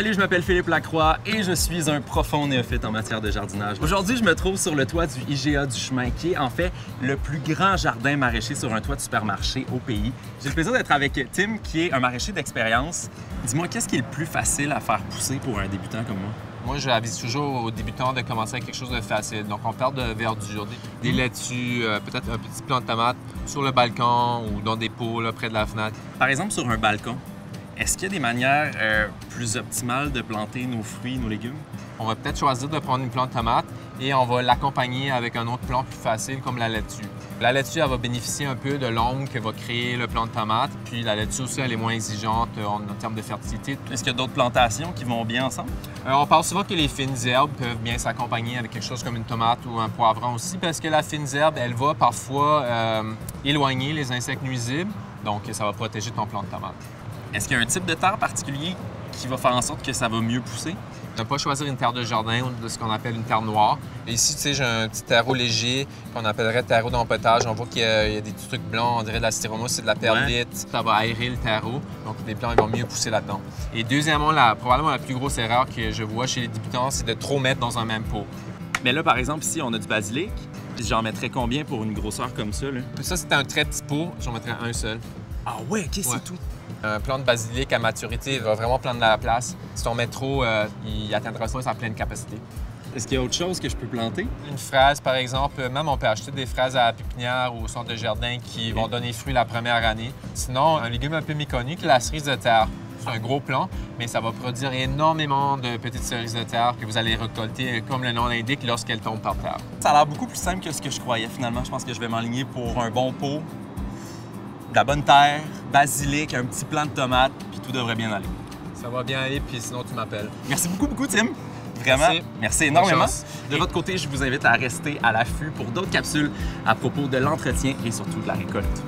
Salut, je m'appelle Philippe Lacroix et je suis un profond néophyte en matière de jardinage. Aujourd'hui, je me trouve sur le toit du IGA du chemin, qui est en fait le plus grand jardin maraîcher sur un toit de supermarché au pays. J'ai le plaisir d'être avec Tim, qui est un maraîcher d'expérience. Dis-moi, qu'est-ce qui est le plus facile à faire pousser pour un débutant comme moi? Moi, je avise toujours aux débutants de commencer avec quelque chose de facile. Donc, on parle de verdure, des, des laitues, euh, peut-être un petit plant de tomate sur le balcon ou dans des pots là, près de la fenêtre. Par exemple, sur un balcon, est-ce qu'il y a des manières euh, plus optimales de planter nos fruits, nos légumes? On va peut-être choisir de prendre une plante tomate et on va l'accompagner avec un autre plant plus facile comme la laitue. La laitue, elle va bénéficier un peu de l'ombre que va créer le plant de tomate. Puis la laitue aussi, elle est moins exigeante euh, en, termes de fertilité. Est-ce qu'il y a d'autres plantations qui vont bien ensemble? Euh, on parle souvent que les fines herbes peuvent bien s'accompagner avec quelque chose comme une tomate ou un poivron aussi parce que la fine herbe, elle va parfois éloigner les insectes nuisibles. Donc, ça va protéger ton plant de tomate. Est-ce qu'il y a un type de terre particulier qui va faire en sorte que ça va mieux pousser? Ne pas choisir une terre de jardin ou de ce qu'on appelle une terre noire. Et ici, tu sais, j'ai un petit terreau léger qu'on appellerait terreau d'empotage. On voit qu'il y, a des trucs blancs, on dirait de la styromousse, c'est de la perlite. Ça va aérer le terreau, donc les plants ils vont mieux pousser là-dedans. Et deuxièmement, la, probablement la plus grosse erreur que je vois chez les débutants, c'est de trop mettre dans un même pot. Mais là, par exemple, ici, on a du basilic. J'en mettrais combien pour une grosseur comme ça? Là? Ça, c'est un très petit pot. J'en mettrais un seul. Ah ouais, OK, c'est tout. Un plant de basilic à maturité il va vraiment prendre la place. Si on met trop, euh, il atteindra pas sa pleine capacité. Est-ce qu'il y a autre chose que je peux planter? Une fraise, par exemple. Même, on peut acheter des fraises à la pépinière ou au centre de jardin qui vont donner fruit la première année. Sinon, un légume un peu méconnu, la cerise de terre. C'est un gros plant, mais ça va produire énormément de petites cerises de terre que vous allez récolter, comme le nom l'indique, lorsqu'elles tombent par terre. Ça a l'air beaucoup plus simple que ce que je croyais finalement. Je pense que je vais m'aligner pour un bon pot, de la bonne terre, basilic, un petit plant de tomate, puis tout devrait bien aller. Ça va bien aller, puis sinon tu m'appelles. Merci beaucoup, beaucoup, Tim. Vraiment, merci, merci énormément. De votre côté, je vous invite à rester à l'affût pour d'autres capsules à propos de l'entretien et surtout de la récolte.